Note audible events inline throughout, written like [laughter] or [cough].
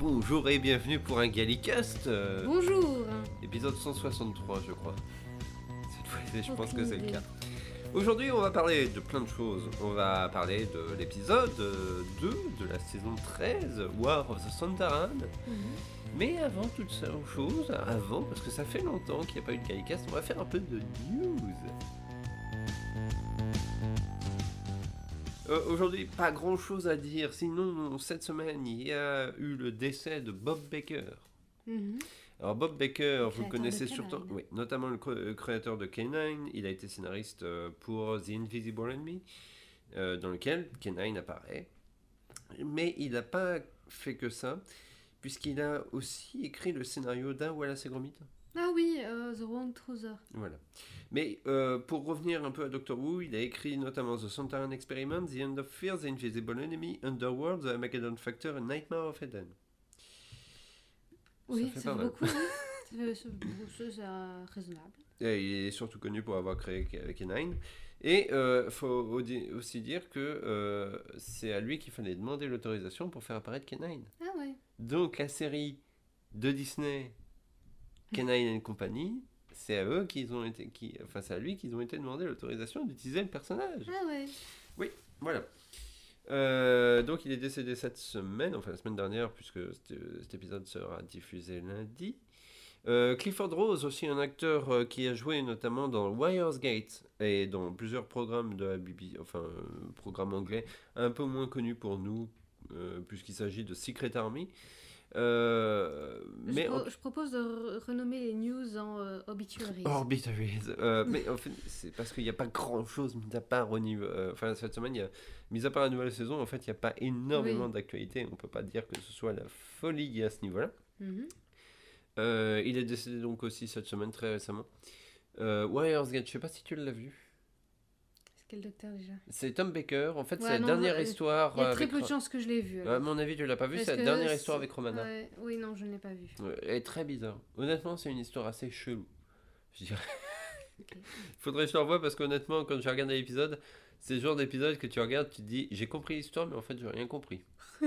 Bonjour, et bienvenue pour un Gallicast. euh, Bonjour épisode 163, je crois. Cette fois-ci, je pense que c'est le cas. Aujourd'hui, on va parler de plein de choses. On va parler de l'épisode euh, 2 de la saison 13, War of the Santaran. Mhm. Mais avant toute chose, avant, parce que ça fait longtemps qu'il n'y a pas eu de Gallicast, on va faire un peu de news. Euh, Aujourd'hui, pas grand chose à dire, sinon cette semaine il y a eu le décès de Bob Baker. Mhm. Alors Bob Baker, vous le connaissez surtout, K9. oui, notamment le euh, créateur de K9, il a été scénariste euh, pour The Invisible Enemy, euh, dans lequel K9 apparaît. Mais il n'a pas fait que ça, puisqu'il a aussi écrit le scénario d'un Wallace et Gromit. Oui, euh, The Wrong Trouser. Voilà. Mais euh, pour revenir un peu à Doctor Who, il a écrit notamment The Santaran Experiment, The End of Fear, The Invisible Enemy, Underworld, The Armageddon Factor et Nightmare of Eden. Oui, fait ça fait beaucoup. oui. [laughs] Ça C'est euh, raisonnable. Et il est surtout connu pour avoir créé K- K9. Et il faut au- aussi dire que euh, c'est à lui qu'il fallait demander l'autorisation pour faire apparaître K9. Ah ouais. Donc la série de Disney, K9 and Company, c'est à eux qu'ils ont été, qui, enfin c'est à lui qu'ils ont été demandé l'autorisation d'utiliser le personnage. Ah ouais. Voilà. Euh, donc il est décédé cette semaine, enfin la semaine dernière, puisque cet, épisode sera diffusé lundi. Euh, Clifford Rose, aussi un acteur euh, qui a joué notamment dans Wires Gate et dans plusieurs programmes de la BBC, enfin programmes anglais, un peu moins connus pour nous, puisqu'il s'agit de Secret Army. Euh, Je, pro- propose de re- renommer les news en euh, obituaries. Orbitaries. Euh, mais en fait, c'est parce qu'il n'y a pas grand chose, mis à part au niveau. euh, enfin, cette semaine, il y a, mis à part la nouvelle saison, en fait, il n'y a pas énormément Oui. d'actualité. On peut pas dire que ce soit la folie à ce niveau-là. Mhm. Il est décédé donc aussi cette semaine, très récemment. Euh, Warriors Gate, je sais pas si tu l'as vu. C'est quel docteur déjà C'est Tom Baker. En fait, Ouais, c'est la non, dernière histoire. Il y a euh, très avec peu de chances que je l'ai vu. alors. À mon avis, tu l'as pas vu. C'est la dernière histoire avec Romana. ouais, Oui, non, je ne l'ai pas vu. Ouais, Elle est très bizarre. Honnêtement, c'est une histoire assez chelou. Je dirais. [laughs] [laughs] Faudrait que je te revoie parce qu'honnêtement, quand je regarde l'épisode, c'est le genre d'épisode que tu regardes, tu te dis j'ai compris l'histoire, mais en fait, j'ai rien compris. [laughs]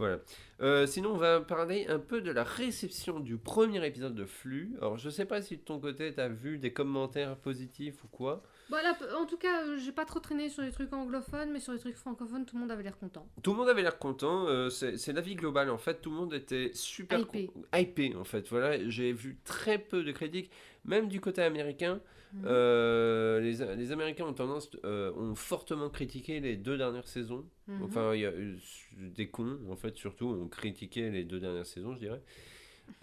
Voilà. Euh, sinon, on va parler un peu de la réception du premier épisode de Flux. Alors, je sais pas si de ton côté, tu as vu des commentaires positifs ou quoi. Voilà, p- en tout cas, euh, j'ai pas trop traîné sur les trucs anglophones, mais sur les trucs francophones, tout le monde avait l'air content. Tout le monde avait l'air content, euh, c'est l'avis global en fait, tout le monde était super Hypé. hypé en fait. Voilà, j'ai vu très peu de critiques, même du côté américain. Mhm. Euh, les, les Américains ont tendance, euh, ont fortement critiqué les deux dernières saisons. Mhm. Enfin, il y a eu des cons en fait surtout ont critiqué les deux dernières saisons, je dirais.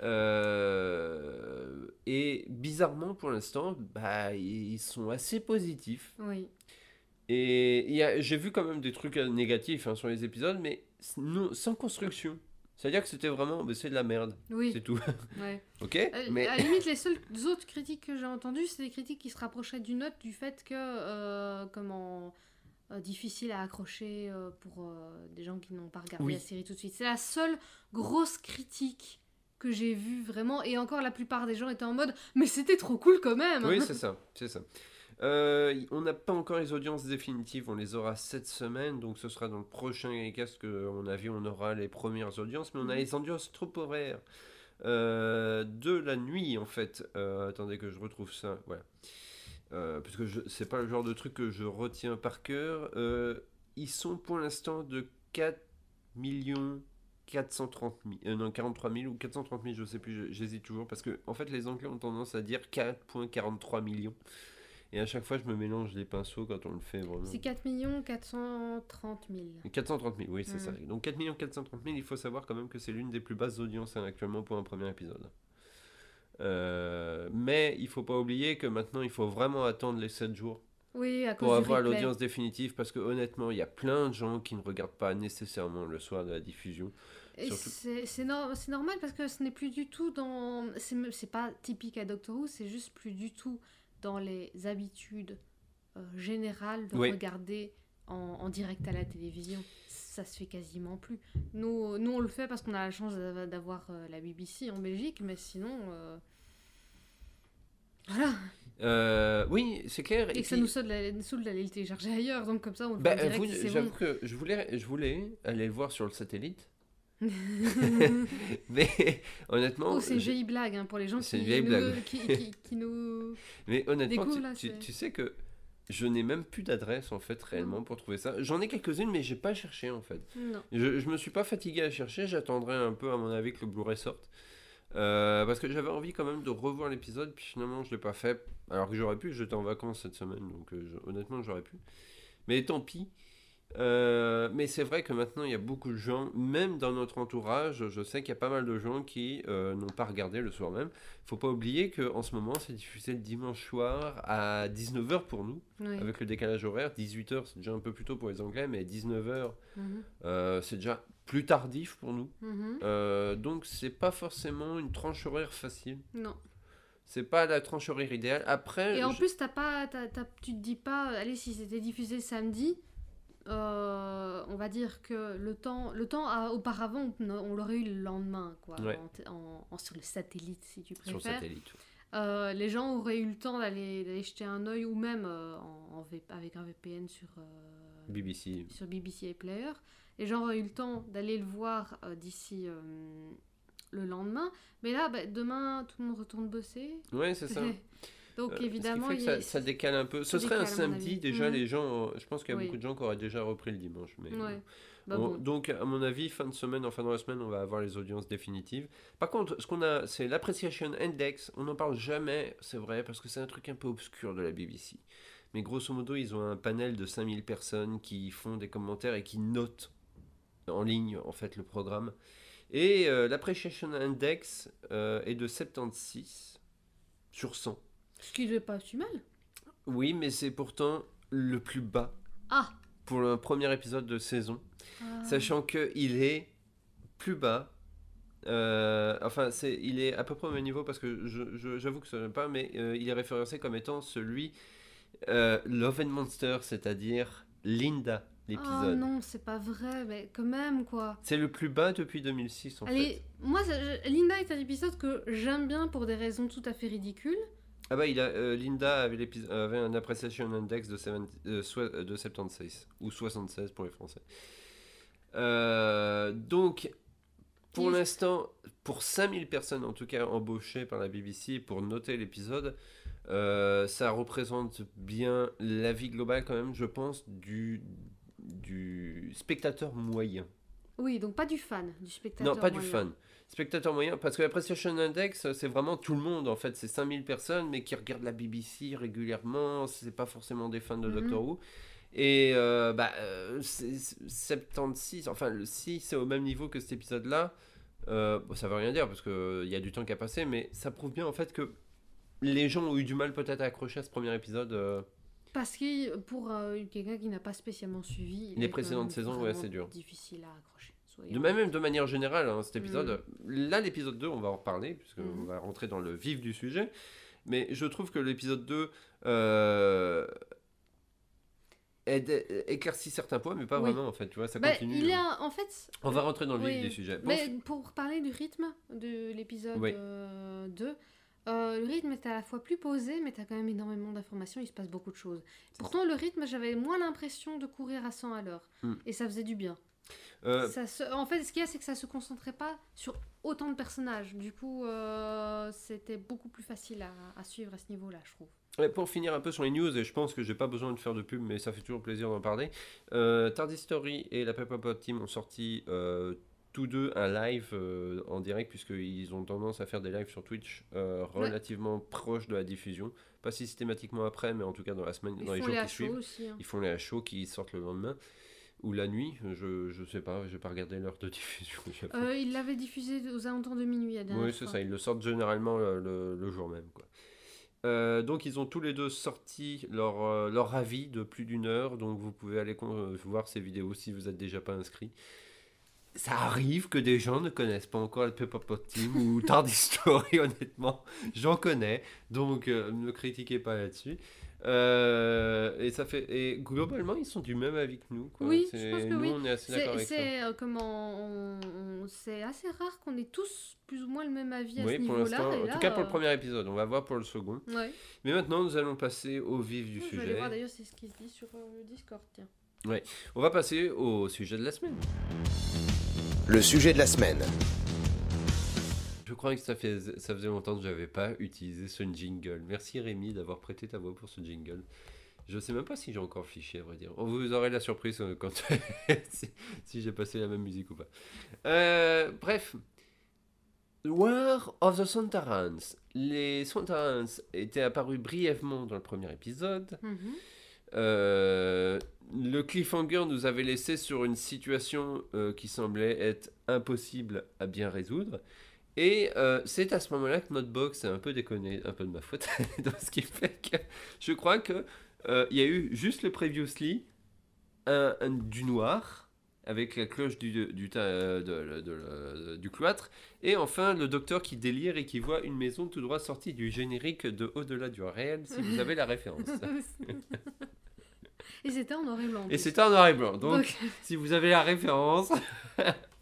Euh, et bizarrement pour l'instant, bah ils sont assez positifs. Oui. Et j'ai vu quand même des trucs négatifs hein, sur les épisodes, mais non- sans construction. C'est-à-dire que c'était vraiment, bah, c'est de la merde, Oui. c'est tout. [laughs] Ouais. [laughs] ok Euh, Mais À la limite, les seules autres critiques que j'ai entendues, c'est des critiques qui se rapprochaient du note du fait que, euh, comment, euh, difficile à accrocher pour des gens qui n'ont pas regardé Oui. la série tout de suite. C'est la seule grosse critique que j'ai vue vraiment, et encore la plupart des gens étaient en mode, mais c'était trop cool quand même. oui, [laughs] c'est ça, c'est ça. Euh, on n'a pas encore les audiences définitives, on les aura cette semaine, donc ce sera dans le prochain cast que, à mon avis, on aura les premières audiences, mais on a Mhm. les audiences trop horaires euh, de la nuit en fait. Euh, attendez que je retrouve ça, voilà. Parce que c'est pas le genre de truc que je retiens par cœur. Ils sont pour l'instant de 4 millions 430 000, euh, non 43 000 ou 430 000, je sais plus, j'hésite toujours parce que en fait les Anglais ont tendance à dire 4.43 millions. Et à chaque fois je me mélange les pinceaux quand on le fait vraiment. C'est 4 430 000. 430 000, oui, c'est Mhm. ça. Donc 4 430 000, il faut savoir quand même que c'est l'une des plus basses audiences hein, actuellement pour un premier épisode. Euh, mais il faut pas oublier que maintenant il faut vraiment attendre les 7 jours Oui, à cause pour avoir l'audience définitive parce que honnêtement il y a plein de gens qui ne regardent pas nécessairement le soir de la diffusion. C'est c'est normal parce que ce n'est plus du tout dans. C'est pas typique à Doctor Who, c'est juste plus du tout dans les habitudes euh, générales de Oui. regarder en, en direct à la télévision. Ça se fait quasiment plus. Nous, nous on le fait parce qu'on a la chance d'av- d'avoir euh, la BBC en Belgique, mais sinon. euh, Voilà. Euh, oui, c'est clair. Et, que ça nous saoule d'aller le télécharger ailleurs, donc comme ça on le Bah, voit direct vous- si c'est j'avoue bon. que je voulais, je voulais aller le voir sur le satellite. [laughs] Mais honnêtement, oh, c'est une vieille blague hein, pour les gens qui, une vieille nous, blague. qui, qui- qui nous... [laughs] mais honnêtement, tu, là, tu- c'est- tu sais que je n'ai même plus d'adresse en fait réellement pour trouver ça. J'en ai quelques-unes, mais j'ai pas cherché en fait. Non. Je, je me suis pas fatigué à chercher. J'attendrai un peu à mon avis que le Blu-ray sorte. Euh, parce que j'avais envie quand même de revoir l'épisode, puis finalement je l'ai pas fait. Alors que j'aurais pu, j'étais en vacances cette semaine, donc euh, honnêtement j'aurais pu. Mais tant pis. Euh, mais c'est vrai que maintenant il y a beaucoup de gens, même dans notre entourage, je sais qu'il y a pas mal de gens qui n'ont pas regardé le soir même. Faut pas oublier qu'en ce moment c'est diffusé le dimanche soir à 19h pour nous, Oui. avec le décalage horaire. 18h c'est déjà un peu plus tôt pour les Anglais, mais 19h Mhm. c'est déjà plus tardif pour nous. Mhm. Euh, donc c'est pas forcément une tranche horaire facile. Non. C'est pas la tranche horaire idéale. Après, Et en je- plus, t'as pas, t'as- t'as- tu te dis pas, allez, si c'était diffusé samedi, euh, on va dire que le temps, le temps a- auparavant, on, l'aurait eu le lendemain, quoi, Ouais. en t- en- en- sur le satellite, si tu sur le préfères. satellite. Euh, les gens auraient eu le temps d'aller jeter un œil, ou même euh, en, avec un VPN sur, BBC. sur BBC iPlayer. Les gens auraient eu le temps d'aller le voir euh, d'ici euh, le lendemain. Mais là, bah, demain, tout le monde retourne bosser. Ouais, c'est ça. [laughs] Donc Euh, évidemment, il ça, ça décale un peu. Ce serait un décale, samedi déjà. Mhm. Les gens, je pense qu'il y a Oui. beaucoup de gens qui auraient déjà repris le dimanche. Mais Ouais. Bah on- bon. Donc, à mon avis, fin de semaine, enfin dans la semaine, on va avoir les audiences définitives. Par contre, ce qu'on a, c'est l'Appreciation Index. On n'en parle jamais, c'est vrai, parce que c'est un truc un peu obscur de la BBC. Mais grosso modo, ils ont un panel de 5000 personnes qui font des commentaires et qui notent en ligne, en fait, le programme. Et euh, l'Appreciation Index euh, est de 76 sur 100. Ce qui n'est pas si mal. Oui, mais c'est pourtant le plus bas Ah, pour le premier épisode de saison. Ah. Sachant qu'il est plus bas. euh, enfin, c'est, il est à peu près au même niveau parce que je- je- j'avoue que ce n'est pas, mais euh, il est référencé comme étant celui Love and Monster, c'est-à-dire Linda, Oh l'épisode. non, c'est pas vrai, mais quand même quoi. c'est le plus bas depuis 2006 en Allez, moi, Linda est un épisode que j'aime bien pour des raisons tout à fait ridicules. fait. Ah bah, il a, euh, Linda avait, avait un appreciation index de, 70 euh, de 76 ou 76 pour les Français. Euh, donc, pour l'instant, pour 5000 personnes en tout cas embauchées par la BBC pour noter l'épisode, euh, ça représente bien la vie globale quand même, je pense, du, du spectateur moyen. Oui, donc pas du fan, du spectateur. Non, pas du fan. Spectateur moyen, parce que la Index, c'est vraiment tout le monde en fait. C'est 5000 personnes, mais qui regardent la BBC régulièrement. C'est pas forcément des fans de Mhm. Doctor Who. Et euh, bah, euh, c'est- c'est 76, enfin, le- si c'est au même niveau que cet épisode-là, euh, bon, ça veut rien dire parce qu'il y a du temps qui a passé, mais ça prouve bien en fait que les gens ont eu du mal peut-être à accrocher à ce premier épisode. Euh, Parce que pour euh, quelqu'un qui n'a pas spécialement suivi Les précédentes saisons, ouais, c'est dur. Difficile à accrocher. De même, même de manière générale, hein, cet épisode, Mm. là l'épisode 2, on va en reparler, puisqu'on Mhm. va rentrer dans le vif du sujet, mais je trouve que l'épisode 2 euh, aide- éclaircit certains points, mais pas Oui. vraiment en fait, tu vois, ça Bah, continue. il y hein. a en fait. On va rentrer dans le vif du sujet. Bon, Mais pour parler du rythme de l'épisode Oui. euh, 2, euh, le rythme est à la fois plus posé, mais tu as quand même énormément d'informations, il se passe beaucoup de choses. Pourtant, le rythme, j'avais moins l'impression de courir à 100 à l'heure. Hmm. Et ça faisait du bien. euh, Ça se- En fait, ce qu'il y a, c'est que ça se concentrait pas sur autant de personnages. Du coup, euh, c'était beaucoup plus facile à, à suivre à ce niveau-là, je trouve. Pour finir un peu sur les news, et je pense que j'ai pas besoin de faire de pub, mais ça fait toujours plaisir d'en parler. Euh, Tardy Story et la Pepperpot Team ont sorti tous deux un live euh, en direct, puisqu'ils ont tendance à faire des lives sur Twitch euh, relativement proches de la diffusion. Pas systématiquement après, mais en tout cas dans la semaine, Ils dans les jours les qui suivent. aussi. hein. Ils font les chaud qui sortent le lendemain ou la nuit. Je, je sais pas, j'ai pas regardé l'heure de diffusion. [laughs] Euh, ils l'avaient diffusé aux alentours de minuit la dernière Oui, c'est ça, ils le sortent généralement le, le- le jour même. Quoi. Euh, donc ils ont tous les deux sorti leur, euh, leur avis de plus d'une heure, donc vous pouvez aller euh, voir ces vidéos si vous n'êtes déjà pas inscrit. Ça arrive que des gens ne connaissent pas encore le Pepperpot Team ou [laughs] Tardy Story, honnêtement. J'en connais, donc euh, ne critiquez pas là-dessus. Euh, et ça fait et globalement ils sont du même avis que nous. Quoi. Oui, je pense que nous oui. on est assez d'accord C'est avec ça. c'est, euh, comment on- c'est assez rare qu'on ait tous plus ou moins le même avis à Oui, ce pour niveau-là. en là, tout cas pour le premier épisode. On va voir pour le second. ouais. Mais maintenant nous allons passer au vif du Je vais aller sujet. voir d'ailleurs c'est ce qui se dit sur le Discord. Tiens. On va passer au sujet de la semaine. Le sujet de la semaine. Je crois que ça, fait, ça faisait longtemps que j'avais pas utilisé ce jingle. Merci Rémi d'avoir prêté ta voix pour ce jingle. Je sais même pas si j'ai encore le fichier, à vrai dire. Vous aurez la surprise euh, quand [laughs] si, si j'ai passé la même musique ou pas. Euh, bref. War of the Sontarans. Les Sontarans étaient apparus brièvement dans le premier épisode. Mhm. Euh, le cliffhanger nous avait laissé sur une situation euh, qui semblait être impossible à bien résoudre. Et euh, c'est à ce moment-là que notre box a un peu déconné, un peu de ma faute, [laughs] donc ce qui fait que je crois que il y a eu juste le previously, un, un- du noir avec la cloche du, du, ta- euh, de- de- de- du cloître, et enfin le docteur qui délire et qui voit une maison tout droit sortie du générique de Au-delà du réel, si vous avez la référence. [laughs] et c'était en noir et blanc. Et c'était en noir et blanc. Donc, Donc, si vous avez la référence, [laughs]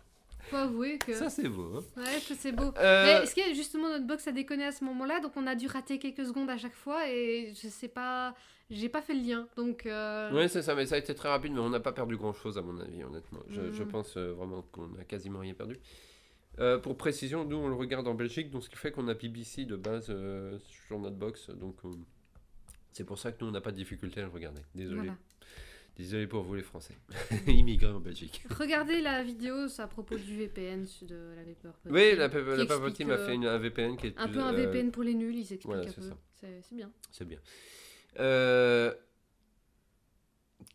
faut avouer que ça c'est beau. hein. ouais, c'est beau. Euh, Mais est-ce que justement notre box a déconné à ce moment-là, donc on a dû rater quelques secondes à chaque fois et je sais pas, j'ai pas fait le lien, donc. euh, Ouais, c'est ça, mais ça a été très rapide, mais on n'a pas perdu grand chose à mon avis, honnêtement. Je, je Mhm. pense euh, vraiment qu'on a quasiment rien perdu. Euh, pour précision, nous on le regarde en Belgique, donc ce qui fait qu'on a BBC de base euh, sur notre box, donc euh, c'est pour ça que nous on n'a pas de difficulté à le regarder. Désolé. voilà. Désolé pour vous les Français. [laughs] Immigrés en Belgique. Regardez la vidéo à propos du VPN de la. Oui, la, la explique, m'a euh, fait une- un VPN qui est Un peu un euh, VPN pour les nuls, ils expliquent voilà, un peu. C'est bien. C'est bien. Euh,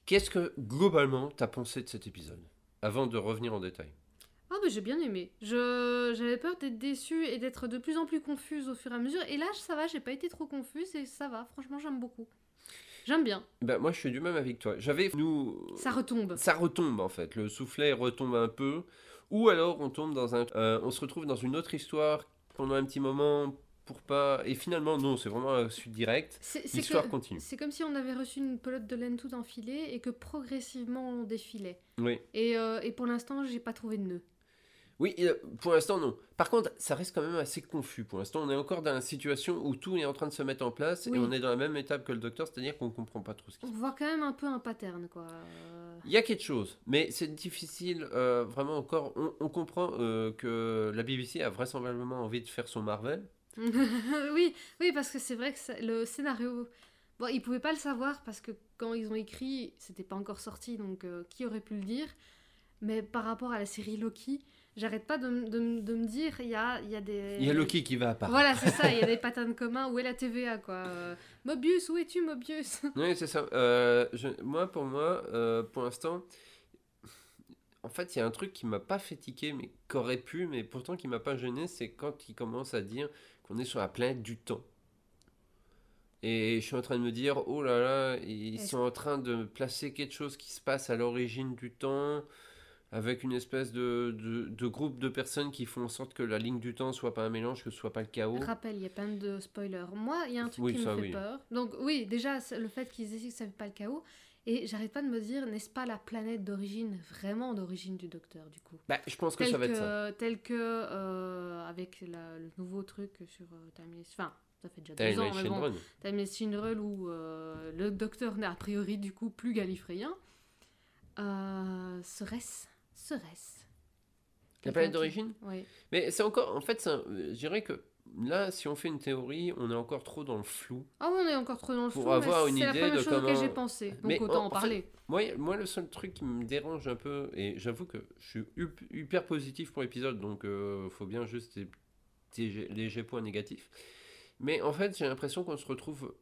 Qu'est-ce que globalement t'as pensé de cet épisode Avant de revenir en détail? Ah j'ai bien aimé. Je j'avais peur d'être déçue et d'être de plus en plus confuse au fur et à mesure. Et là ça va, j'ai pas été trop confuse et ça va. Franchement j'aime beaucoup. J'aime bien. Ben, moi je suis du même avec toi. J'avais nous Ça retombe. ça retombe en fait. Le soufflet retombe un peu, ou alors on tombe dans un, euh, on se retrouve dans une autre histoire pendant un petit moment pour pas. Et finalement non, c'est vraiment un suite direct. L'histoire continue. C'est comme si on avait reçu une pelote de laine tout enfilée et que progressivement on défilait. Oui. Et, euh, et pour l'instant j'ai pas trouvé de nœud. Oui, euh, pour l'instant non. Par contre, ça reste quand même assez confus. Pour l'instant, on est encore dans une situation où tout est en train de se mettre en place Oui. et on est dans la même étape que le docteur, c'est-à-dire qu'on comprend pas trop ce qui On voit quand même un peu un pattern quoi. Il y a quelque chose, mais c'est difficile, euh, vraiment encore. On, on comprend euh, que la BBC a vraisemblablement envie de faire son Marvel. [laughs] oui, oui, parce que c'est vrai que ça- le scénario. Bon, ils pouvaient pas le savoir parce que quand ils ont écrit, c'était pas encore sorti, donc euh, qui aurait pu le dire? Mais par rapport à la série Loki, j'arrête pas de, de me dire, il y a, il y a des. Il y a Loki qui va apparaître. Voilà, c'est ça, il y a des [laughs] patterns communs. Où est la TVA, quoi Euh, Mobius, où es-tu, Mobius? [laughs] Oui, c'est ça. Euh, je- moi, pour moi, euh, pour l'instant, en fait, il y a un truc qui m'a pas fait tiquer, mais qu'aurait pu, mais pourtant qui m'a pas gêné, c'est quand il commence à dire qu'on est sur la planète du temps. Et je suis en train de me dire, oh là là, ils sont en train de placer quelque chose qui se passe à l'origine du temps, avec une espèce de, de, de groupe de personnes qui font en sorte que la ligne du temps soit pas un mélange, que ce soit pas le chaos. Rappel, il y a plein de spoilers. Moi, il y a un truc Oui, qui ça, me fait oui. peur. Donc, oui, déjà, le fait qu'ils aient dit que ça fait pas le chaos. Et j'arrête pas de me dire, n'est-ce pas la planète d'origine, vraiment d'origine du docteur, du coup? Bah, je pense que tel ça va que, être ça. tel que euh, avec la- le nouveau truc sur euh, Timeless, enfin ça fait déjà deux ans, mais bon. Timeless Shinrel où euh, le docteur n'est a priori du coup plus galifréen. Euh, serait-ce Serait-ce La planète d'origine? Oui. Mais c'est encore, en fait, c'est un- je dirais que là, si on fait une théorie, on est encore trop dans le flou. Ah oui, on est encore trop dans le Pour flou, mais avoir une c'est la idée première de chose auquel comment- j'ai pensé, donc Mais autant en- en, en fait, parler. Moi, moi, le seul truc qui me dérange un peu, et j'avoue que je suis hup- hyper positif pour l'épisode, donc euh, faut bien juste des petits gé- légers points négatifs. Mais en fait, j'ai l'impression qu'on se retrouve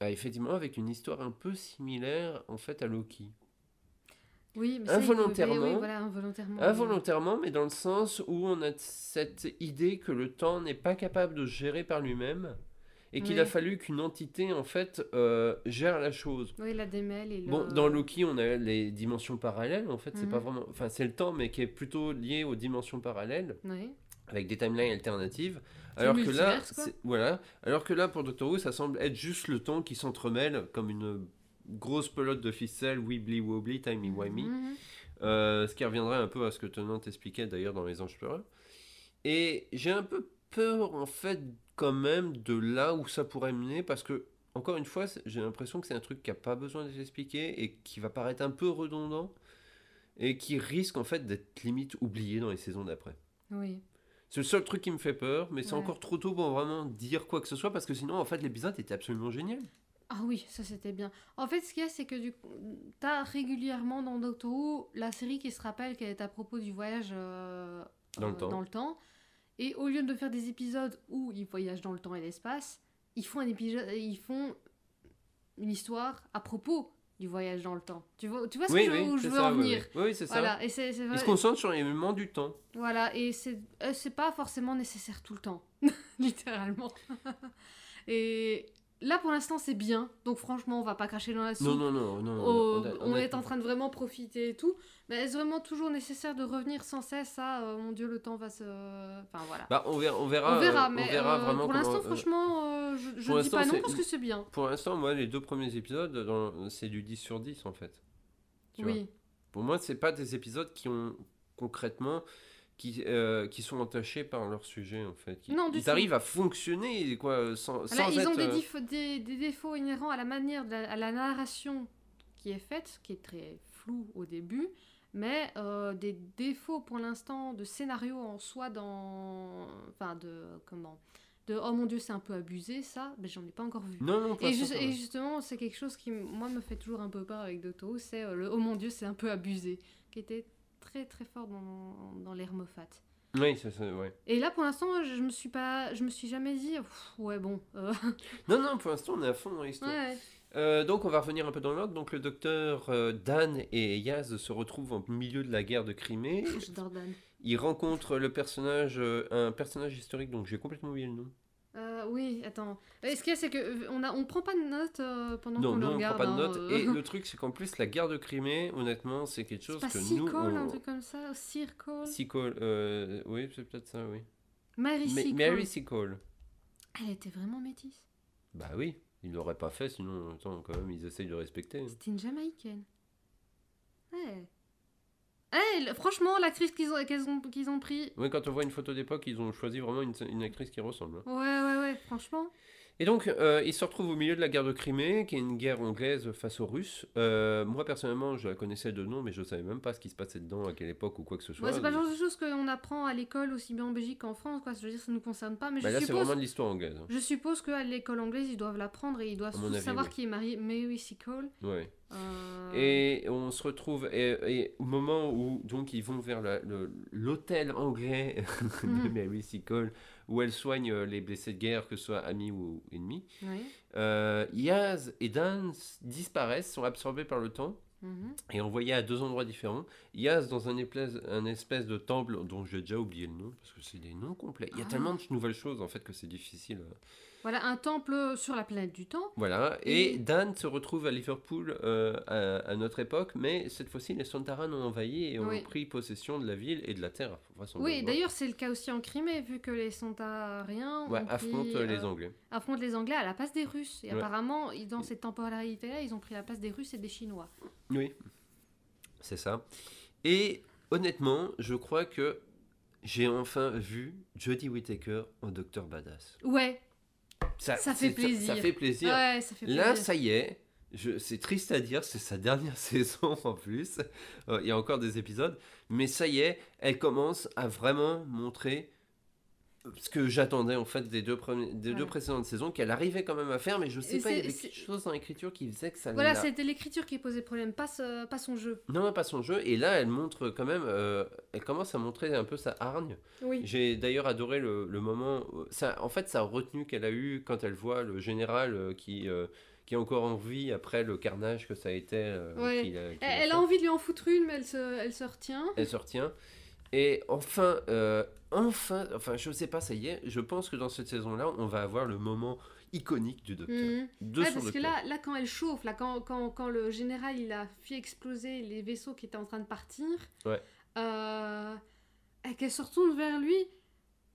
ah, effectivement avec une histoire un peu similaire en fait à Loki. Oui, mais ça, il pouvait- involontairement- oui, voilà, involontairement. Involontairement, mais dans le sens où on a cette idée que le temps n'est pas capable de se gérer par lui-même et qu'il Oui. a fallu qu'une entité en fait euh, gère la chose. Oui, la démêle et le... Bon, dans Loki, on a les dimensions parallèles. En fait, c'est Mhm. pas vraiment. Enfin, c'est le temps, mais qui est plutôt lié aux dimensions parallèles. Oui. avec des timelines alternatives. Alors que là, voilà. Alors que là, pour Doctor Who, ça semble être juste le temps qui s'entremêle comme une grosse pelote de ficelle, wibbly wobbly, timey wimey. Euh, ce qui reviendrait un peu à ce que Tennant expliquait d'ailleurs dans Les Anges Pleureurs. Et j'ai un peu peur, en fait, quand même, de là où ça pourrait mener, parce que, encore une fois, j'ai l'impression que c'est un truc qui n'a pas besoin d'être expliqué et qui va paraître un peu redondant et qui risque, en fait, d'être limite oublié dans les saisons d'après. Oui. C'est le seul truc qui me fait peur, mais c'est Ouais. encore trop tôt pour vraiment dire quoi que ce soit, parce que sinon, en fait, l'épisode était absolument génial. Ah oui, ça c'était bien. En fait, ce qu'il y a, c'est que du coup, t'as régulièrement dans Doctor Who la série qui se rappelle qu'elle est à propos du voyage euh, Dans le temps. temps. Et au lieu de faire des épisodes où ils voyagent dans le temps et l'espace, ils font un épisode, ils font une histoire à propos du voyage dans le temps. Tu vois, tu vois ce oui, que je, où je veux ça, en venir oui. Oui, c'est ça. Et Ils se concentrent sur l'élément du temps. Voilà, et c'est euh, c'est pas forcément nécessaire tout le temps, [laughs] littéralement. [laughs] et là, pour l'instant, c'est bien. Donc, franchement, on va pas cracher dans la soupe. Non, non, non, non. Oh, on est en train de vraiment profiter et tout. Mais est-ce vraiment toujours nécessaire de revenir sans cesse à euh, mon dieu, le temps va se. Enfin voilà. Bah, on verra, on verra, on verra, euh, mais on verra euh, vraiment pour l'instant, euh, franchement, euh, je, je dis pas non parce que c'est bien. Pour l'instant, moi, les deux premiers épisodes, dans- c'est du 10 sur 10 en fait. Tu vois. Oui. Pour moi, c'est pas des épisodes qui ont concrètement qui, euh, qui sont entachés par leur sujet en fait. Qui- Non, du ils arrivent à fonctionner quoi, sans, sans ils être. ont des, euh, des, des défauts inhérents à la manière, de la, à la narration qui est faite, qui est très floue au début, mais euh, des défauts pour l'instant de scénario en soi dans... Enfin, de... Comment De « Oh mon Dieu, c'est un peu abusé, ça », mais j'en ai pas encore vu. Non, non, pour Et, et justement, c'est quelque chose qui, moi, me fait toujours un peu peur avec Who, c'est euh, le « Oh mon Dieu, c'est un peu abusé », qui était très très fort dans, dans Moffat. Oui, ça, ouais. Et là, pour l'instant, je me suis pas, je me suis jamais dit, ouais bon, euh, [laughs] Non, non, pour l'instant, on est à fond dans l'histoire. ouais. Euh, donc, on va revenir un peu dans l'ordre. Donc, le docteur euh, Dan et Yaz se retrouvent au milieu de la guerre de Crimée. [laughs] J'adore Dan. Ils rencontrent le personnage, un personnage historique, donc j'ai complètement oublié le nom. Euh, oui, attends. Et ce qu'il y a, c'est que euh, on prend pas de notes euh, pendant Non, qu'on le on prend regarde. pas de hein, notes. Et [laughs] le truc, c'est qu'en plus, la guerre de Crimée, honnêtement, c'est quelque chose pas que nous. Un on- truc comme ça, Call. Seacole, euh, oui, c'est peut-être ça, oui. Mary Ma- Sea Mary. Seacole. Elle était vraiment métisse. Bah oui, ils l'auraient pas fait, sinon, attends, quand même, ils essayent de respecter. C'était une Jamaïcaine. Franchement, l'actrice qu'ils ont, ont, qu'ils ont pris. Oui, quand on voit une photo d'époque, ils ont choisi vraiment une, une actrice qui ressemble. hein. Ouais, ouais, ouais, franchement. Et donc, euh, ils se retrouvent au milieu de la guerre de Crimée, qui est une guerre anglaise face aux Russes. Euh, moi, personnellement, je la connaissais de nom, mais je savais même pas ce qui se passait dedans, à quelle époque ou quoi que ce soit. Ouais, c'est pas le genre de choses qu'on apprend à l'école aussi bien en Belgique qu'en France, quoi. Je veux dire, ça nous concerne pas. Mais Bah je là, c'est suppose. vraiment de l'histoire anglaise. hein. Je suppose qu'à l'école anglaise, ils doivent l'apprendre et ils doivent avis, savoir oui. qui est marié Mary Sea Cole. Ouais. Euh, Et on se retrouve et, et au moment où donc ils vont vers l'hôtel anglais [laughs] de Mhm. Mary Seacole où elle soigne euh, les blessés de guerre que ce soit amis ou ennemis. Euh, Yaz et Dan disparaissent, sont absorbés par le temps Mhm. et envoyés à deux endroits différents. Yaz dans un espèce, un espèce de temple dont j'ai déjà oublié le nom parce que c'est des noms complets. Il y a Ah. tellement de nouvelles choses en fait que c'est difficile. euh. Voilà, un temple sur la planète du temps. Voilà, et, Et- Dan se retrouve à Liverpool euh, à, à notre époque, mais cette fois-ci les Santaran ont envahi et ont Oui. pris possession de la ville et de la terre. Oui, d'ailleurs, c'est le cas aussi en Crimée, vu que les Sontariens Ouais, pris, affrontent euh, les euh, Anglais. affrontent les Anglais à la place des Russes. Et Ouais. apparemment, dans cette temporalité-là, ils ont pris la place des Russes et des Chinois. Oui, c'est ça. Et honnêtement, je crois que j'ai enfin vu Jodie Whittaker en Docteur Badass. Ouais, Ça, fait plaisir. Ça, fait plaisir. ouais, ça fait plaisir. Là, ça y est. C'est triste à dire, c'est sa dernière [laughs] saison en plus. Euh, Il y a encore des épisodes, mais ça y est, elle commence à vraiment montrer ce que j'attendais en fait des deux, premiers, des deux précédentes saisons, qu'elle arrivait quand même à faire, mais je sais pas, il y avait quelque chose dans l'écriture qui faisait que ça Voilà, c'était l'écriture qui posait problème, pas, ce- pas son jeu. Non, pas son jeu. Et là, elle montre quand même, euh, elle commence à montrer un peu sa hargne. Oui. J'ai d'ailleurs adoré le, le moment. Ça, en fait, sa retenue qu'elle a eue quand elle voit le général euh, qui, euh, qui est encore en vie après le carnage que ça a été. euh, Ouais. a- Elle, a elle a envie de lui en foutre une, mais elle se, elle se retient. Elle se retient. Et enfin, euh, enfin, enfin, je sais pas, ça y est, je pense que dans cette saison-là, on va avoir le moment iconique du docteur. Mhm. De Ouais, parce que là, là, quand elle chauffe, là, quand, quand, quand le général il a fait exploser les vaisseaux qui étaient en train de partir, Ouais. euh, et qu'elle se retourne vers lui,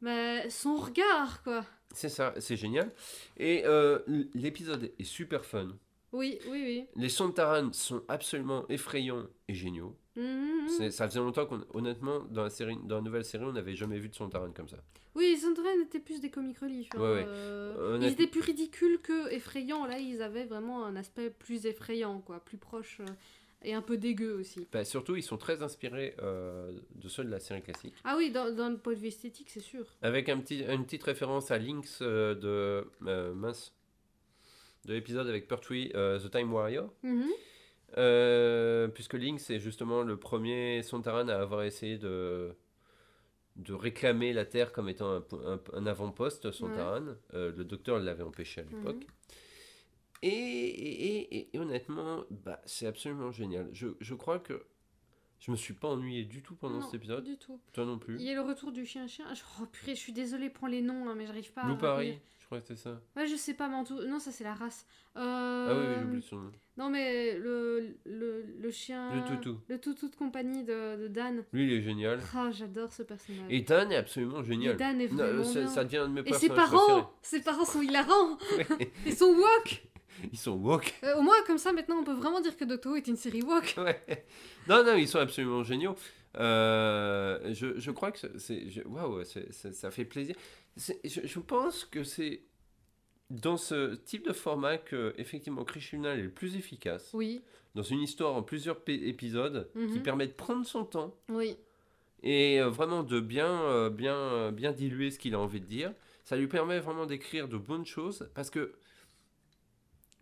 Mais son regard, quoi. C'est ça, c'est génial. Et euh, l'épisode est super fun. Oui, oui, oui. Les sons de Taran sont absolument effrayants et géniaux. Mhm. C'est- Ça faisait longtemps qu'on, honnêtement, dans la, série, dans la nouvelle série, on n'avait jamais vu de son Taran comme ça. Oui, Sunderland était plus des comic relief. hein, Ouais, ouais. euh, Honnête- Ils étaient plus ridicules que effrayants. Là, ils avaient vraiment un aspect plus effrayant, quoi, plus proche euh, et un peu dégueu aussi. Bah, surtout, ils sont très inspirés euh, de ceux de la série classique. Ah oui, dans, dans le point de vue esthétique, c'est sûr. Avec un petit, une petite référence à Lynx de. mince. De l'épisode avec Pertwee, The Time Warrior. Euh, puisque Lynx est justement le premier Sontaran à avoir essayé de, de réclamer la Terre comme étant un, po- un- un avant-poste Sontaran. Euh, le docteur l'avait empêché à l'époque. Mhm. Et, et- et- et honnêtement, bah, c'est absolument génial. Je, je crois que je me suis pas ennuyé du tout pendant Non, cet épisode. Du tout. Toi non plus. Il y a le retour du chien-chien. Je- Oh purée, je suis désolée pour les noms, hein, mais j'arrive pas à. Lou Paris, retenir. je crois que c'était ça. Ouais, je sais pas, mais en tout. Non, ça c'est la race. Ah oui, oui, Euh, j'ai oublié son nom. Non, mais le, le, le chien. Le toutou. Le toutou de compagnie de, de Dan. Lui, il est génial. Ah, j'adore ce personnage. Et Dan est absolument génial. Dan est vraiment ça, bien. ça devient un de mes Et ses parents Ses parents sont hilarants. [laughs] Ils sont woke [laughs] Ils sont woke. Euh, Au moins, comme ça, maintenant, on peut vraiment dire que Doctor Who est une série woke. Ouais. Non, non, ils sont absolument géniaux. Euh, je, je crois que c'est- Waouh, ça fait plaisir. Je, je pense que c'est dans ce type de format que, effectivement, Krishna est le plus efficace. Oui, Dans une histoire en plusieurs épisodes qui Mhm. permet de prendre son temps oui. et euh, vraiment de bien, euh, bien, bien diluer ce qu'il a envie de dire. Ça lui permet vraiment d'écrire de bonnes choses parce que.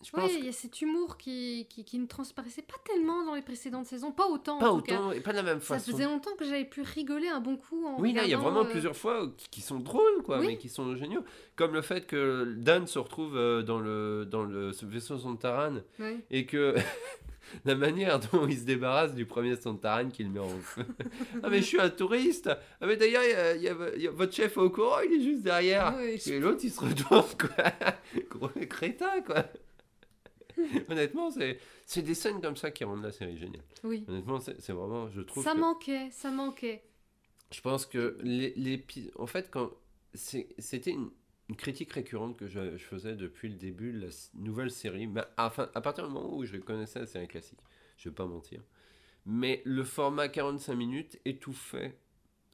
Je Oui, il y a cet humour qui, qui, qui ne transparaissait pas tellement dans les précédentes saisons. Pas autant, pas en tout cas. autant et pas de la même Ça façon. faisait longtemps que j'avais pu rigoler un bon coup en Oui, là, il y a vraiment euh, plusieurs fois qui, qui sont drôles, quoi, Oui. mais qui sont géniaux. Comme le fait que Dan se retrouve euh, dans le, dans le vaisseau Sontaran ouais. et que [laughs] la manière dont il se débarrasse du premier Sontaran qu'il met en feu. ah, mais je suis un touriste Ah, mais d'ailleurs, il y a- il y a- il y a votre chef au courant, il est juste derrière. Et l'autre, il se retourne, quoi. [laughs] Gros crétin, quoi. [laughs] [laughs] Honnêtement, c'est des scènes comme ça qui rendent la série géniale. Oui. Honnêtement, c'est vraiment, je trouve Ça que- manquait, ça manquait. je pense que les, les en fait, quand c'était une, une critique récurrente que je, je faisais depuis le début de la nouvelle série, mais à, enfin, à partir du moment où je connaissais la série classique, je vais pas mentir, mais le format 45 minutes étouffait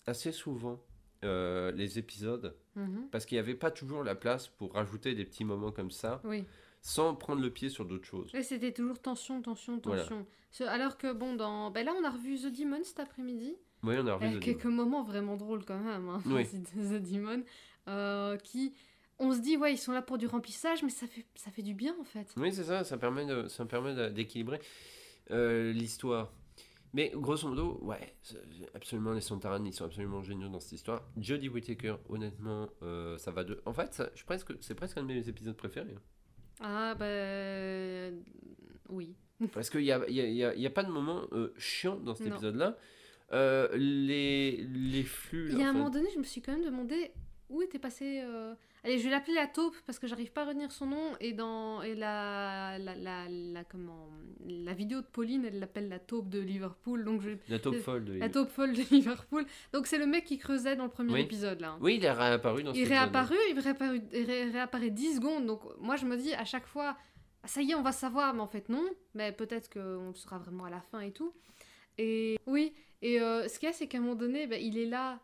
assez souvent euh, les épisodes Mhm. parce qu'il n'y avait pas toujours la place pour rajouter des petits moments comme ça Oui. Sans prendre le pied sur d'autres choses. Et c'était toujours tension, tension, tension. Alors que bon, dans... Ben là, on a revu The Demon cet après-midi. Oui, on a revu Avec The quelques moments vraiment drôles quand même, hein, Oui. [laughs] The Demon. euh, qui, on se dit, ouais, ils sont là pour du remplissage, mais ça fait, ça fait du bien en fait. Oui, c'est ça, ça permet de- ça permet d'équilibrer euh, l'histoire. Mais grosso modo, ouais, c'est- absolument, les Sontaran, ils sont absolument géniaux dans cette histoire. Jodie Whittaker, honnêtement, euh, ça va de. En fait, je presque, c'est presque un de mes épisodes préférés. Ah, ben. Oui. [laughs] Parce qu'il n'y a, y a, y a- y a pas de moment euh, chiant dans cet épisode-là. Euh, les, les flux. Il y a un moment donné, je me suis quand même demandé où était passé. euh, Allez, je vais l'appeler la taupe parce que j'arrive pas à retenir son nom. Et dans et la, la, la, la- comment la vidéo de Pauline, elle l'appelle la taupe de Liverpool. Donc je... La taupe folle de. la taupe folle de Liverpool. Donc c'est le mec qui creusait dans le premier Oui. épisode là. Oui, il est réapparu dans Il réapparu, il réapparu, il ré- réapparaît 10 secondes. Donc moi je me dis à chaque fois, ah, ça y est, on va savoir, mais en fait non. Mais peut-être qu'on le saura vraiment à la fin et tout. Et oui, et euh, ce qu'il y a, c'est qu'à un moment donné, ben, il est là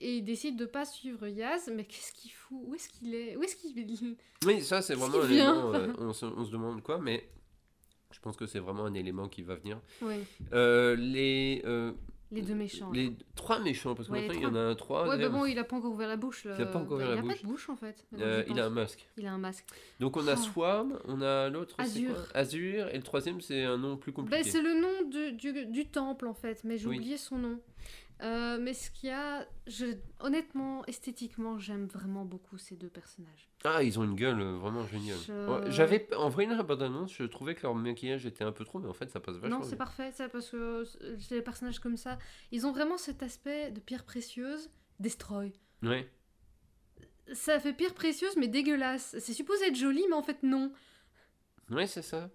et il décide de pas suivre Yaz. Mais qu'est-ce qu'il fout? Où est-ce qu'il est? Où est-ce qu'il Oui, ça c'est vraiment un élément. euh, on, se, on se demande quoi, mais je pense que c'est vraiment un élément qui va venir. Euh, les, euh, les deux méchants. les trois méchants, parce que Ouais, il y en a un trois. Ouais, mais bon, il a pas encore ouvert la bouche. Il a pas encore Ben, ouvert la Il a bouche. pas de bouche en fait. Euh, il a un masque. Il a un masque. Donc on a Oh. Swarm, on a l'autre, Azur. quoi? Azur, et le troisième c'est un nom plus Ben, compliqué. c'est le nom du, du, du temple en fait, mais j'ai Oui. oublié son nom. Euh, mais ce qu'il y a, je, honnêtement, esthétiquement, j'aime vraiment beaucoup ces deux personnages. Ah, ils ont une gueule euh, vraiment géniale. Je- J'avais en voyant la bande-annonce, je trouvais que leur maquillage était un peu trop, mais en fait ça passe vachement non, c'est bien. parfait, ça, parce que c'est des personnages comme ça. Ils ont vraiment cet aspect de pierre précieuse, destroy. Ouais. Ça fait pierre précieuse, mais dégueulasse. C'est supposé être joli, mais en fait, non. Ouais, c'est ça.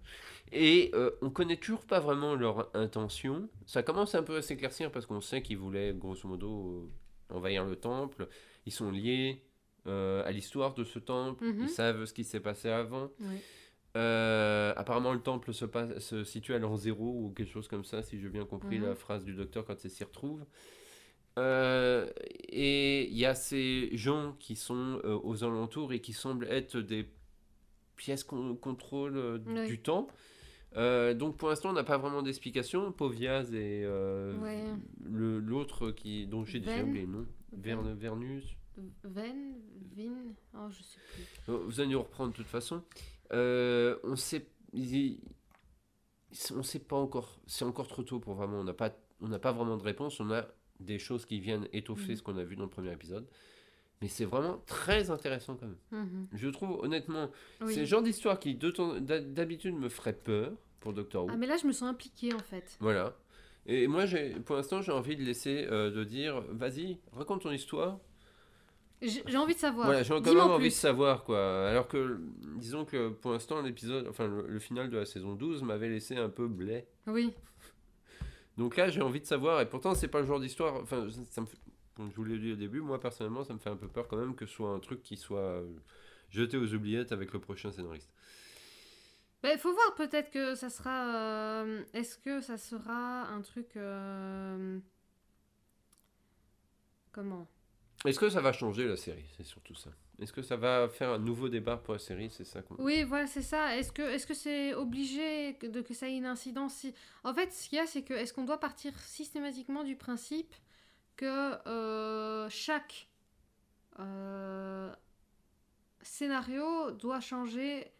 Et euh, on connaît toujours pas vraiment leur intention. Ça commence un peu à s'éclaircir parce qu'on sait qu'ils voulaient, grosso modo, euh, envahir le temple. ils sont liés euh, à l'histoire de ce temple, Mhm. ils savent ce qui s'est passé avant. Euh, apparemment, le temple se, passe- se situe à l'an zéro ou quelque chose comme ça, si j'ai bien compris Mhm. la phrase du docteur quand il s'y retrouve. Euh, et il y a ces gens qui sont euh, aux alentours et qui semblent être des pièces qu'on contrôle euh, du temps. Euh, donc pour l'instant, on n'a pas vraiment d'explication. Poviaz et euh, Ouais. le- l'autre qui dont j'ai déjà oublié le nom, Verne, Vernus. Ven, Vin, oh je sais plus. Vous allez nous reprendre de toute façon. Euh, on sait, on sait pas encore. C'est encore trop tôt pour vraiment. On n'a pas, on n'a pas vraiment de réponse. On a des choses qui viennent étoffer Mhm. ce qu'on a vu dans le premier épisode. Mais c'est vraiment très intéressant quand même. Mhm. Je trouve honnêtement, Oui. c'est le genre d'histoire qui d'habitude me ferait peur pour Doctor Who. Ah mais là je me sens impliquée en fait. Voilà. Et moi, j'ai, pour l'instant, j'ai envie de laisser, euh, de dire, vas-y, raconte ton histoire. J'ai envie de savoir. Voilà, j'ai quand même envie plus. de savoir quoi. Alors que, disons que pour l'instant, l'épisode, enfin le, le final de la saison 12 m'avait laissé un peu blé. Oui. Donc là, j'ai envie de savoir, et pourtant, c'est pas le genre d'histoire. Enfin, ça me fait- comme je vous l'ai dit au début, moi personnellement, ça me fait un peu peur quand même que ce soit un truc qui soit euh, jeté aux oubliettes avec le prochain scénariste. Il Bah, faut voir peut-être que ça sera. euh, Est-ce que ça sera un truc. euh, Comment? Est-ce que ça va changer la série? C'est surtout ça. Est-ce que ça va faire un nouveau débat pour la série? C'est ça. Oui, voilà, c'est ça. Est-ce que c'est obligé que, de, que ça ait une incidence si... En fait, ce qu'il y a, c'est que est-ce qu'on doit partir systématiquement du principe que euh, chaque euh, scénario doit changer,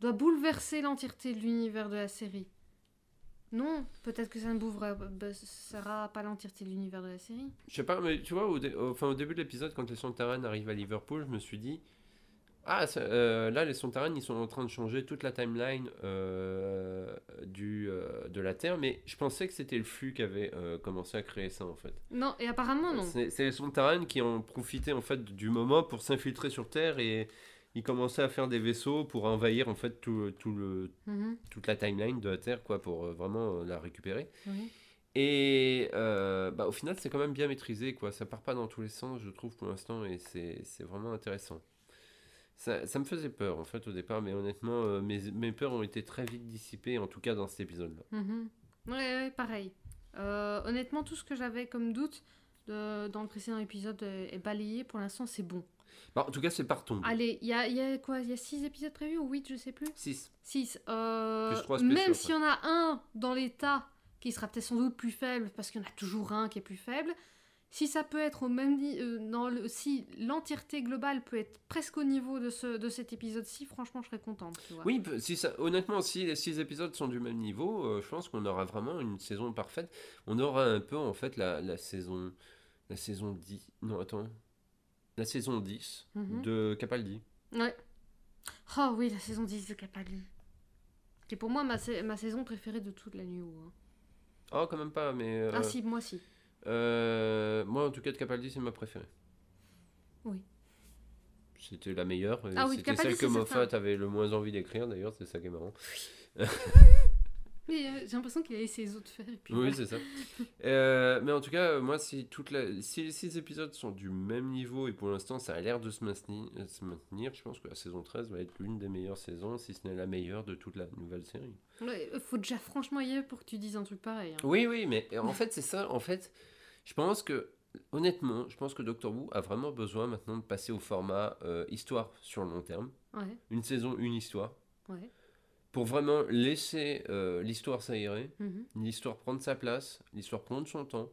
doit bouleverser l'entièreté de l'univers de la série Non, peut-être que ça ne bouleversera pas l'entièreté de l'univers de la série. Je sais pas, mais tu vois, au début de l'épisode, quand les Sontarans arrivent à Liverpool, je me suis dit Ah, euh, là, les Sontarans, ils sont en train de changer toute la timeline euh, du, euh, de la Terre, mais je pensais que c'était le flux qui avait commencé à créer ça, en fait. Non, et apparemment non. C'est les Sontarans qui ont profité, en fait, du moment pour s'infiltrer sur Terre et ils commençaient à faire des vaisseaux pour envahir, en fait, tout, tout le, Mhm, toute la timeline de la Terre, quoi, pour vraiment la récupérer. Et bah, au final, c'est quand même bien maîtrisé, quoi. Ça part pas dans tous les sens, je trouve, pour l'instant, et c'est c'est vraiment intéressant. Ça, ça me faisait peur, en fait, au départ, mais honnêtement, euh, mes, mes peurs ont été très vite dissipées, en tout cas dans cet épisode-là. Ouais, ouais, pareil. Euh, honnêtement, tout ce que j'avais comme doute de- dans le précédent épisode est, balayé. Pour l'instant, c'est bon. Bah, en tout cas, c'est pas retombé. Allez, il y a, y a quoi? Il y a 6 épisodes prévus ou 8, je sais plus? 6. 6. Euh, Plus trois spéciaux, même s'il y en a un dans l'état qui sera peut-être sans doute plus faible, parce qu'il y en a toujours un qui est plus faible, si ça peut être au même euh, dans le, si l'entièreté globale peut être presque au niveau de, ce, de cet épisode-ci, franchement, je serais contente. Tu vois. Oui, p- si ça, honnêtement, si les 6 épisodes sont du même niveau, euh, je pense qu'on aura vraiment une saison parfaite. On aura un peu, en fait, la, la saison... La saison 10... Non, attends. La saison 10 Mhm. de Capaldi. Ouais. Oh oui, la saison 10 de Capaldi. Qui est pour moi ma, sa- ma saison préférée de toute la nuit. hein. Oh, quand même pas, mais... euh, Ah si, moi si. Euh, moi, en tout cas, de Capaldi, c'est ma préférée. Oui. C'était la meilleure. Ah oui, C'était celle que Moffat avait le moins envie d'écrire, d'ailleurs, c'est ça qui est marrant. [laughs] Mais euh, j'ai l'impression qu'il a laissé les autres faire. Et puis Oui, voilà. c'est ça. [laughs] Euh, mais en tout cas, moi, si, toute la... si les six épisodes sont du même niveau, et pour l'instant, ça a l'air de se maintenir, euh, se maintenir, je pense que la saison 13 va être l'une des meilleures saisons, si ce n'est la meilleure de toute la nouvelle série. Ouais, euh, faut déjà franchement y aller pour que tu dises un truc pareil. hein. Oui, oui, mais en fait, c'est ça. En fait, je pense que, honnêtement, je pense que Doctor Who a vraiment besoin maintenant de passer au format euh, histoire sur le long terme. Ouais, Une saison, une histoire. ouais. Pour vraiment laisser euh, l'histoire s'aérer, mhm. l'histoire prendre sa place, l'histoire prendre son temps.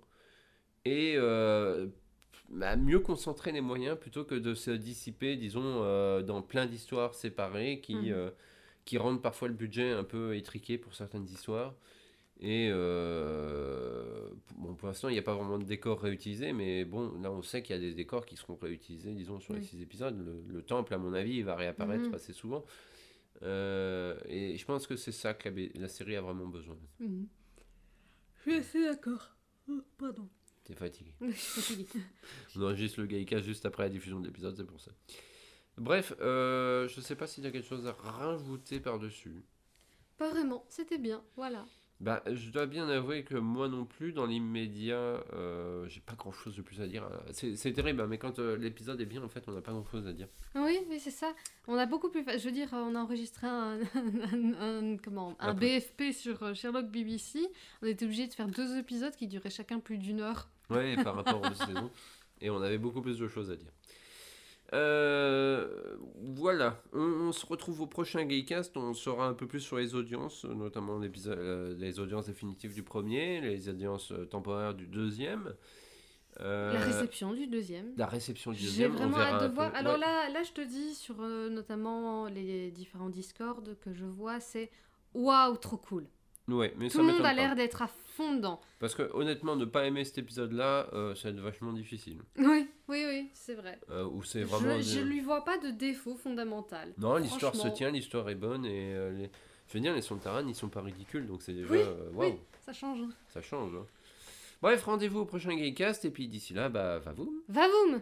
Et euh, bah, mieux concentrer les moyens plutôt que de se dissiper, disons, euh, dans plein d'histoires séparées qui, Mhm. qui rendent parfois le budget un peu étriqué pour certaines histoires. Et bon, pour l'instant, il n'y a pas vraiment de décors réutilisés, mais bon, là, on sait qu'il y a des décors qui seront réutilisés, disons, sur les six épisodes. Le, le temple, à mon avis, il va réapparaître Mhm. assez souvent. Euh, et je pense que c'est ça que la, la série a vraiment besoin. Mhm. Je suis assez d'accord. Oh, pardon. T'es fatigué. [laughs] Je suis fatiguée. On enregistre le Gaïka juste après la diffusion de l'épisode, c'est pour ça. Bref, euh, je sais pas s'il y a quelque chose à rajouter par-dessus. Pas vraiment, c'était bien, voilà. Bah, je dois bien avouer que moi non plus, dans l'immédiat, euh, j'ai pas grand chose de plus à dire. C'est terrible, hein, mais quand euh, l'épisode est bien, en fait, on n'a pas grand chose à dire. Oui, c'est ça. On a beaucoup plus. Je veux dire, on a enregistré un, [laughs] un- un- comment, un Après. BFP sur euh, Sherlock BBC. On était obligé de faire deux épisodes qui duraient chacun plus d'une heure. Ouais, par rapport aux [laughs] saisons. Et on avait beaucoup plus de choses à dire. Euh, voilà, on, on se retrouve au prochain Gaycast. On saura un peu plus sur les audiences, notamment l'épisode- euh, les audiences définitives du premier, les audiences euh, temporaires du deuxième. Euh, La réception du deuxième. la réception du J'ai deuxième. on vraiment hâte de peu. voir. Alors Ouais. là, là, je te dis sur notamment les différents Discord que je vois, c'est waouh, trop cool. Ouais, mais Tout ça le monde a l'air d'être à fond dedans. Parce que honnêtement, ne pas aimer cet épisode-là, euh, ça va être vachement difficile. Oui, oui, oui, c'est vrai. Euh, où c'est vraiment. Je, des- lui vois pas de défaut fondamental. Non, l'histoire se tient, l'histoire est bonne et euh, les... je veux dire, les Sontaran, ils sont pas ridicules, donc c'est déjà. Oui, euh, oui. Ça change. ça change. hein. Bref, rendez-vous au prochain Gaycast et puis d'ici là, bah, va vous. Va-voum